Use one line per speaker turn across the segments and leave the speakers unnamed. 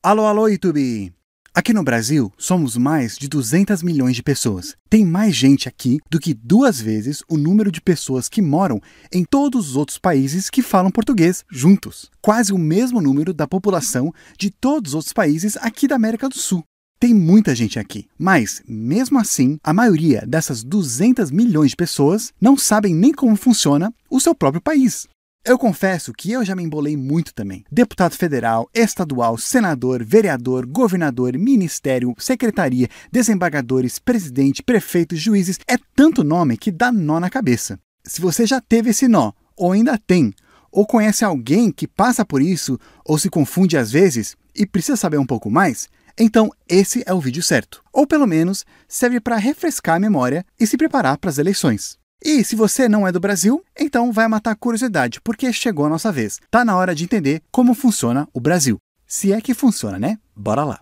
Alô, alô, YouTube! Aqui no Brasil, somos mais de 200 milhões de pessoas. Tem mais gente aqui do que duas vezes o número de pessoas que moram em todos os outros países que falam português juntos. Quase o mesmo número da população de todos os outros países aqui da América do Sul. Tem muita gente aqui, mas, mesmo assim, a maioria dessas 200 milhões de pessoas não sabem nem como funciona o seu próprio país. Eu confesso que eu já me embolei muito também. Deputado federal, estadual, senador, vereador, governador, ministério, secretaria, desembargadores, presidente, prefeito, juízes, é tanto nome que dá nó na cabeça. Se você já teve esse nó, ou ainda tem, ou conhece alguém que passa por isso, ou se confunde às vezes e precisa saber um pouco mais, então esse é o vídeo certo. Ou pelo menos serve para refrescar a memória e se preparar para as eleições. E se você não é do Brasil, então vai matar a curiosidade, porque chegou a nossa vez. Tá na hora de entender como funciona o Brasil. Se é que funciona, né? Bora lá.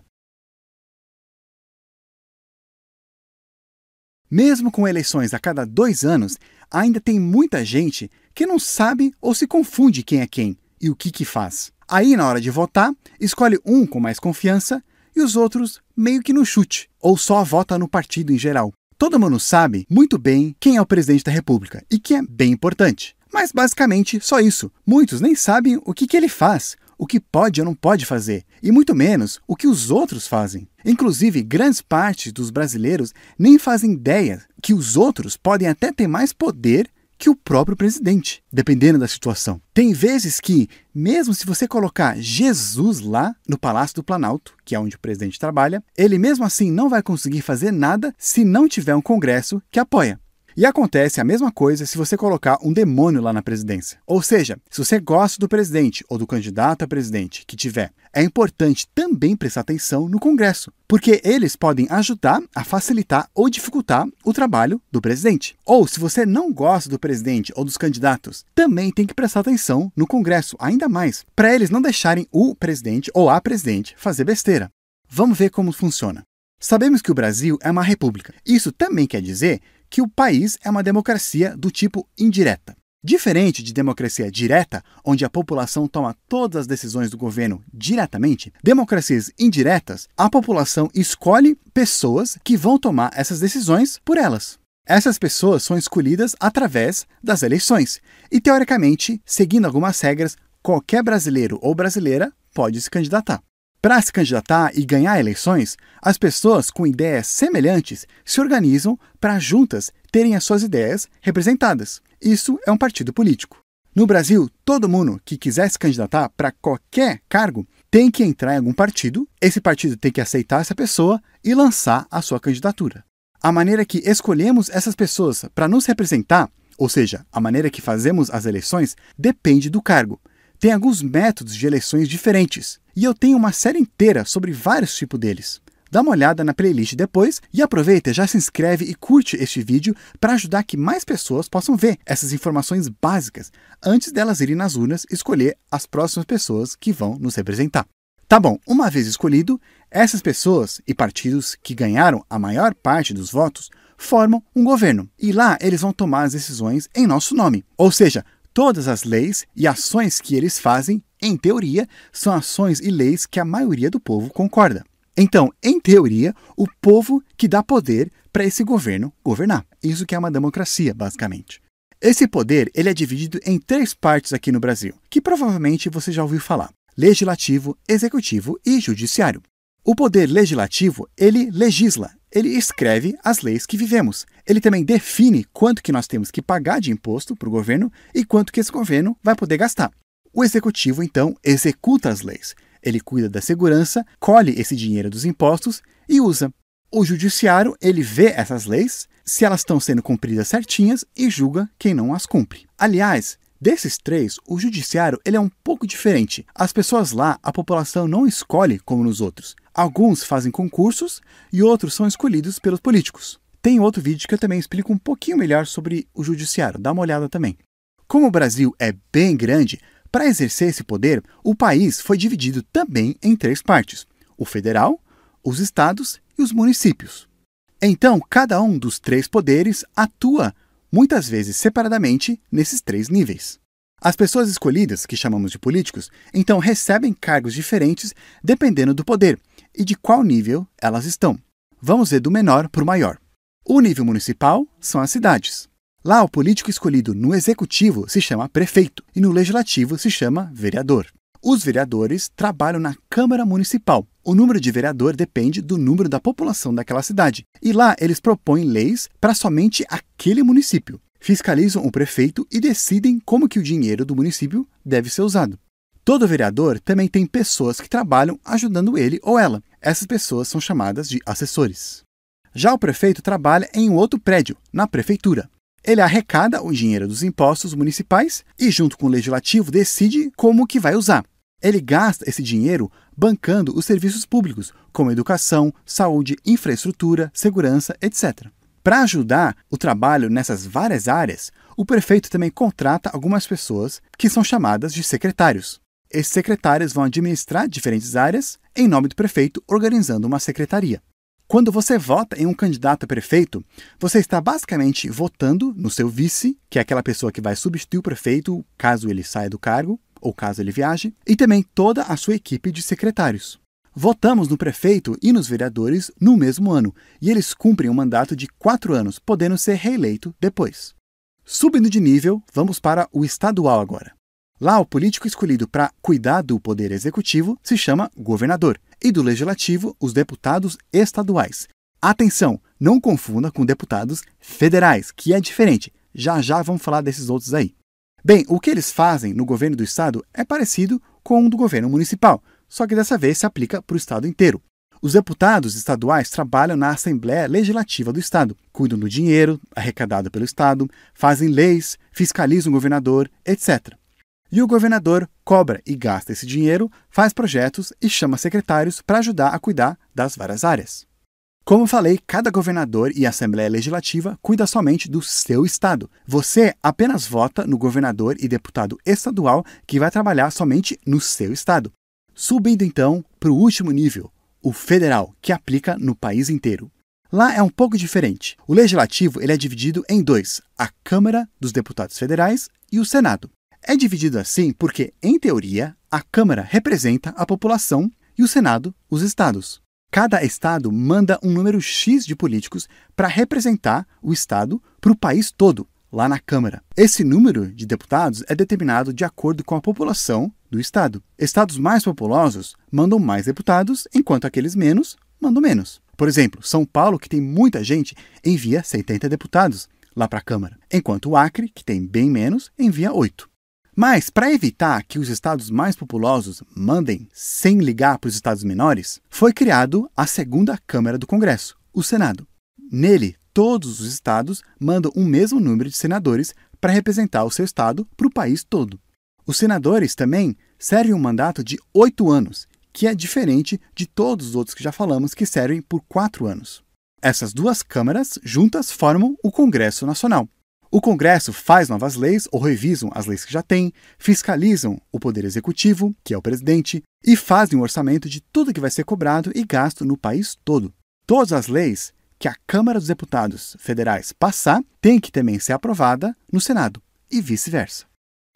Mesmo com eleições a cada dois anos, ainda tem muita gente que não sabe ou se confunde quem é quem e o que, que faz. Aí, na hora de votar, escolhe um com mais confiança e os outros meio que no chute, ou só vota no partido em geral. Todo mundo sabe muito bem quem é o presidente da República e que é bem importante. Mas basicamente só isso. Muitos nem sabem o que, que ele faz, o que pode ou não pode fazer, e muito menos o que os outros fazem. Inclusive, grandes partes dos brasileiros nem fazem ideia que os outros podem até ter mais poder que o próprio presidente, dependendo da situação. Tem vezes que, mesmo se você colocar Jesus lá no Palácio do Planalto, que é onde o presidente trabalha, ele mesmo assim não vai conseguir fazer nada se não tiver um Congresso que apoia. E acontece a mesma coisa se você colocar um demônio lá na presidência. Ou seja, se você gosta do presidente ou do candidato a presidente que tiver, é importante também prestar atenção no Congresso, porque eles podem ajudar a facilitar ou dificultar o trabalho do presidente. Ou se você não gosta do presidente ou dos candidatos, também tem que prestar atenção no Congresso, ainda mais, para eles não deixarem o presidente ou a presidente fazer besteira. Vamos ver como funciona. Sabemos que o Brasil é uma república. Isso também quer dizer que o país é uma democracia do tipo indireta. Diferente de democracia direta, onde a população toma todas as decisões do governo diretamente, democracias indiretas, a população escolhe pessoas que vão tomar essas decisões por elas. Essas pessoas são escolhidas através das eleições e, teoricamente, seguindo algumas regras, qualquer brasileiro ou brasileira pode se candidatar. Para se candidatar e ganhar eleições, as pessoas com ideias semelhantes se organizam para juntas terem as suas ideias representadas. Isso é um partido político. No Brasil, todo mundo que quiser se candidatar para qualquer cargo tem que entrar em algum partido, esse partido tem que aceitar essa pessoa e lançar a sua candidatura. A maneira que escolhemos essas pessoas para nos representar, ou seja, a maneira que fazemos as eleições, depende do cargo. Tem alguns métodos de eleições diferentes, e eu tenho uma série inteira sobre vários tipos deles. Dá uma olhada na playlist depois e aproveita, já se inscreve e curte este vídeo para ajudar que mais pessoas possam ver essas informações básicas antes delas irem nas urnas escolher as próximas pessoas que vão nos representar. Tá bom, uma vez escolhido, essas pessoas e partidos que ganharam a maior parte dos votos formam um governo e lá eles vão tomar as decisões em nosso nome. Ou seja, todas as leis e ações que eles fazem em teoria, são ações e leis que a maioria do povo concorda. Então, em teoria, o povo que dá poder para esse governo governar. Isso que é uma democracia, basicamente. Esse poder ele é dividido em três partes aqui no Brasil, que provavelmente você já ouviu falar: legislativo, executivo e judiciário. O poder legislativo, ele legisla, ele escreve as leis que vivemos. Ele também define quanto que nós temos que pagar de imposto para o governo e quanto que esse governo vai poder gastar. O executivo, então, executa as leis. Ele cuida da segurança, colhe esse dinheiro dos impostos e usa. O judiciário, ele vê essas leis, se elas estão sendo cumpridas certinhas e julga quem não as cumpre. Aliás, desses três, o judiciário ele é um pouco diferente. As pessoas lá, a população não escolhe como nos outros. Alguns fazem concursos e outros são escolhidos pelos políticos. Tem outro vídeo que eu também explico um pouquinho melhor sobre o judiciário, dá uma olhada também. Como o Brasil é bem grande, para exercer esse poder, o país foi dividido também em três partes: o federal, os estados e os municípios. Então, cada um dos três poderes atua, muitas vezes separadamente, nesses três níveis. As pessoas escolhidas, que chamamos de políticos, então recebem cargos diferentes dependendo do poder e de qual nível elas estão. Vamos ver do menor para o maior. O nível municipal são as cidades. Lá, o político escolhido no executivo se chama prefeito e no legislativo se chama vereador. Os vereadores trabalham na Câmara Municipal. O número de vereador depende do número da população daquela cidade. E lá eles propõem leis para somente aquele município. Fiscalizam o prefeito e decidem como que o dinheiro do município deve ser usado. Todo vereador também tem pessoas que trabalham ajudando ele ou ela. Essas pessoas são chamadas de assessores. Já o prefeito trabalha em um outro prédio, na prefeitura. Ele arrecada o dinheiro dos impostos municipais e, junto com o legislativo, decide como que vai usar. Ele gasta esse dinheiro bancando os serviços públicos, como educação, saúde, infraestrutura, segurança, etc. Para ajudar o trabalho nessas várias áreas, o prefeito também contrata algumas pessoas que são chamadas de secretários. Esses secretários vão administrar diferentes áreas em nome do prefeito, organizando uma secretaria. Quando você vota em um candidato a prefeito, você está basicamente votando no seu vice, que é aquela pessoa que vai substituir o prefeito caso ele saia do cargo ou caso ele viaje, e também toda a sua equipe de secretários. Votamos no prefeito e nos vereadores no mesmo ano, e eles cumprem um mandato de quatro anos, podendo ser reeleito depois. Subindo de nível, vamos para o estadual agora. Lá, o político escolhido para cuidar do poder executivo se chama governador, e do legislativo, os deputados estaduais. Atenção, não confunda com deputados federais, que é diferente. Já já vamos falar desses outros aí. Bem, o que eles fazem no governo do estado é parecido com o do governo municipal, só que dessa vez se aplica para o estado inteiro. Os deputados estaduais trabalham na Assembleia Legislativa do Estado, cuidam do dinheiro arrecadado pelo Estado, fazem leis, fiscalizam o governador, etc. E o governador cobra e gasta esse dinheiro, faz projetos e chama secretários para ajudar a cuidar das várias áreas. Como falei, cada governador e Assembleia Legislativa cuida somente do seu estado. Você apenas vota no governador e deputado estadual que vai trabalhar somente no seu estado. Subindo então para o último nível, o federal, que aplica no país inteiro. Lá é um pouco diferente. O legislativo ele é dividido em dois: a Câmara dos Deputados Federais e o Senado. É dividido assim porque, em teoria, a Câmara representa a população e o Senado os estados. Cada estado manda um número X de políticos para representar o estado para o país todo, lá na Câmara. Esse número de deputados é determinado de acordo com a população do estado. Estados mais populosos mandam mais deputados, enquanto aqueles menos mandam menos. Por exemplo, São Paulo, que tem muita gente, envia 70 deputados lá para a Câmara, enquanto o Acre, que tem bem menos, envia 8. Mas, para evitar que os estados mais populosos mandem sem ligar para os estados menores, foi criado a segunda Câmara do Congresso, o Senado. Nele, todos os estados mandam o mesmo número de senadores para representar o seu estado para o país todo. Os senadores também servem um mandato de oito anos, que é diferente de todos os outros que já falamos, que servem por quatro anos. Essas duas câmaras juntas formam o Congresso Nacional. O Congresso faz novas leis ou revisam as leis que já tem, fiscalizam o Poder Executivo, que é o presidente, e fazem um orçamento de tudo que vai ser cobrado e gasto no país todo. Todas as leis que a Câmara dos Deputados Federais passar têm que também ser aprovada no Senado, e vice-versa.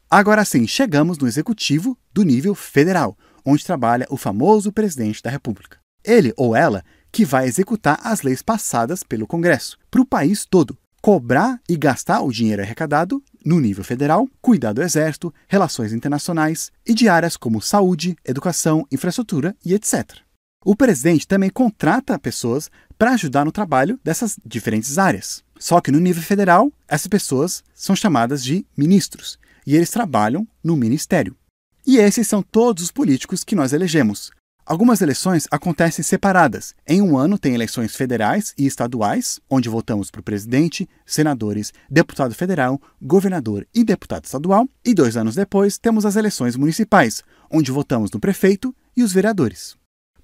Agora sim, chegamos no Executivo do nível federal, onde trabalha o famoso presidente da República. Ele ou ela que vai executar as leis passadas pelo Congresso, para o país todo, cobrar e gastar o dinheiro arrecadado no nível federal, cuidar do exército, relações internacionais e de áreas como saúde, educação, infraestrutura e etc. O presidente também contrata pessoas para ajudar no trabalho dessas diferentes áreas. Só que no nível federal, essas pessoas são chamadas de ministros e eles trabalham no ministério. E esses são todos os políticos que nós elegemos, Algumas eleições acontecem separadas. Em um ano tem eleições federais e estaduais, onde votamos para o presidente, senadores, deputado federal, governador e deputado estadual, e dois anos depois temos as eleições municipais, onde votamos no prefeito e os vereadores.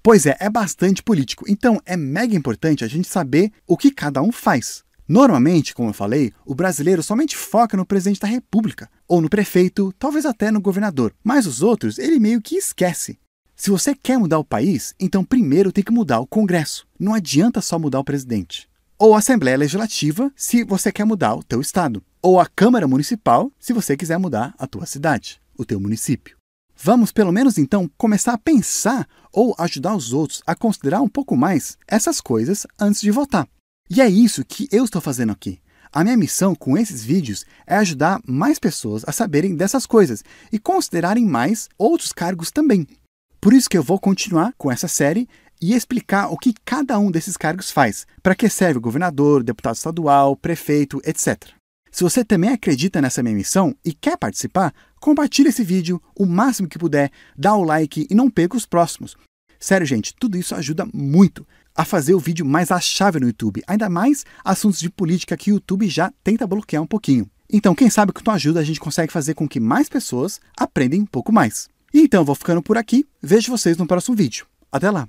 Pois é, é bastante político, então é mega importante a gente saber o que cada um faz. Normalmente, como eu falei, o brasileiro somente foca no presidente da república, ou no prefeito, talvez até no governador, mas os outros ele meio que esquece. Se você quer mudar o país, então primeiro tem que mudar o Congresso. Não adianta só mudar o presidente. Ou a Assembleia Legislativa, se você quer mudar o teu estado. ou a Câmara Municipal, se você quiser mudar a tua cidade, o teu município. Vamos, pelo menos então, começar a pensar ou ajudar os outros a considerar um pouco mais essas coisas antes de votar. E é isso que eu estou fazendo aqui. A minha missão com esses vídeos é ajudar mais pessoas a saberem dessas coisas e considerarem mais outros cargos também. Por isso que eu vou continuar com essa série e explicar o que cada um desses cargos faz, para que serve o governador, deputado estadual, prefeito, etc. Se você também acredita nessa minha missão e quer participar, compartilhe esse vídeo o máximo que puder, dá o like e não perca os próximos. Sério, gente, tudo isso ajuda muito a fazer o vídeo mais achável no YouTube, ainda mais assuntos de política que o YouTube já tenta bloquear um pouquinho. Então, quem sabe com tua ajuda a gente consegue fazer com que mais pessoas aprendem um pouco mais. Então, vou ficando por aqui. Vejo vocês no próximo vídeo. Até lá!